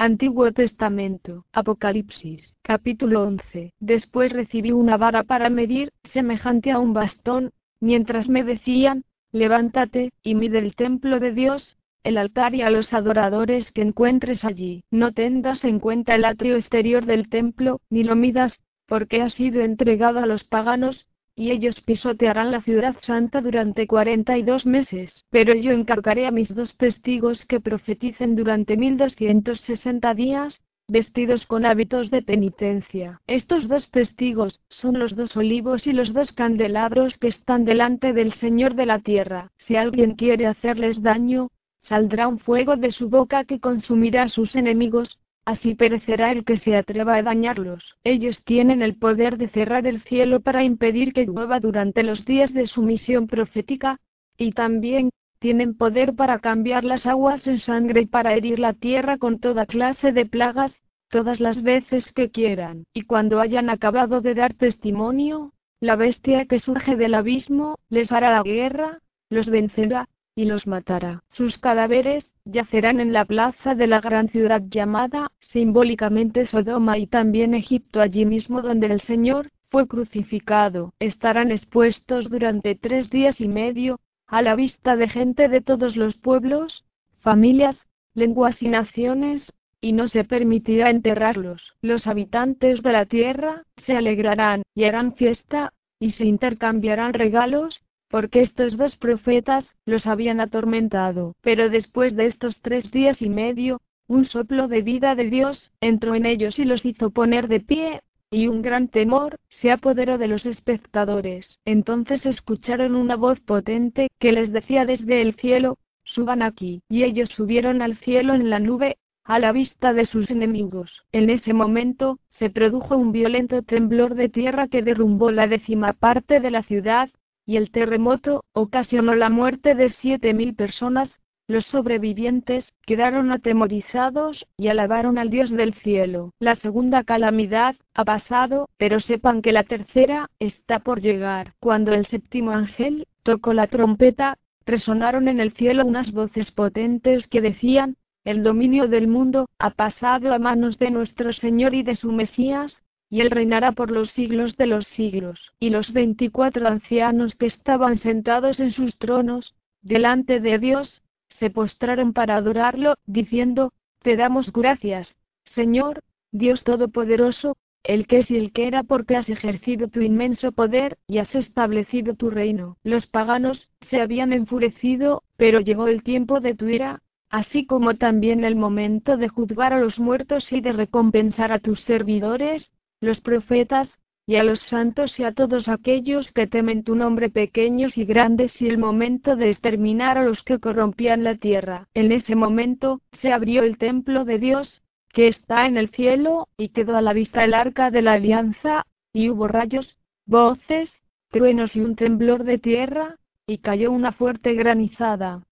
Antiguo Testamento, Apocalipsis, capítulo 11. Después recibí una vara para medir, semejante a un bastón, mientras me decían, levántate, y mide el templo de Dios, el altar y a los adoradores que encuentres allí. No tengas en cuenta el atrio exterior del templo, ni lo midas, porque ha sido entregado a los paganos, y ellos pisotearán la ciudad santa durante cuarenta y dos meses. Pero yo encargaré a mis dos testigos que profeticen durante mil doscientos sesenta días, vestidos con hábitos de penitencia. Estos dos testigos son los dos olivos y los dos candelabros que están delante del Señor de la tierra. Si alguien quiere hacerles daño, saldrá un fuego de su boca que consumirá a sus enemigos, así perecerá el que se atreva a dañarlos. Ellos tienen el poder de cerrar el cielo para impedir que llueva durante los días de su misión profética, y también, tienen poder para cambiar las aguas en sangre y para herir la tierra con toda clase de plagas, todas las veces que quieran. Y cuando hayan acabado de dar testimonio, la bestia que surge del abismo, les hará la guerra, los vencerá, y los matará. Sus cadáveres, yacerán en la plaza de la gran ciudad llamada, simbólicamente Sodoma y también Egipto allí mismo donde el Señor, fue crucificado. Estarán expuestos durante tres días y medio, a la vista de gente de todos los pueblos, familias, lenguas y naciones, y no se permitirá enterrarlos. Los habitantes de la tierra, se alegrarán, y harán fiesta, y se intercambiarán regalos, porque estos dos profetas los habían atormentado. Pero después de estos tres días y medio, un soplo de vida de Dios entró en ellos y los hizo poner de pie, y un gran temor se apoderó de los espectadores. Entonces escucharon una voz potente que les decía desde el cielo, suban aquí. Y ellos subieron al cielo en la nube, a la vista de sus enemigos. En ese momento, se produjo un violento temblor de tierra que derrumbó la décima parte de la ciudad, y el terremoto ocasionó la muerte de siete mil personas. Los sobrevivientes quedaron atemorizados y alabaron al Dios del cielo. La segunda calamidad ha pasado, pero sepan que la tercera está por llegar. Cuando el séptimo ángel tocó la trompeta, resonaron en el cielo unas voces potentes que decían, el dominio del mundo ha pasado a manos de nuestro Señor y de su Mesías, y él reinará por los siglos de los siglos. Y los veinticuatro ancianos que estaban sentados en sus tronos, delante de Dios, se postraron para adorarlo, diciendo, Te damos gracias, Señor, Dios Todopoderoso, el que es y el que era porque has ejercido tu inmenso poder, y has establecido tu reino. Los paganos, se habían enfurecido, pero llegó el tiempo de tu ira, así como también el momento de juzgar a los muertos y de recompensar a tus servidores, los profetas, y a los santos y a todos aquellos que temen tu nombre pequeños y grandes y el momento de exterminar a los que corrompían la tierra. En ese momento, se abrió el templo de Dios, que está en el cielo, y quedó a la vista el arca de la alianza, y hubo rayos, voces, truenos y un temblor de tierra, y cayó una fuerte granizada.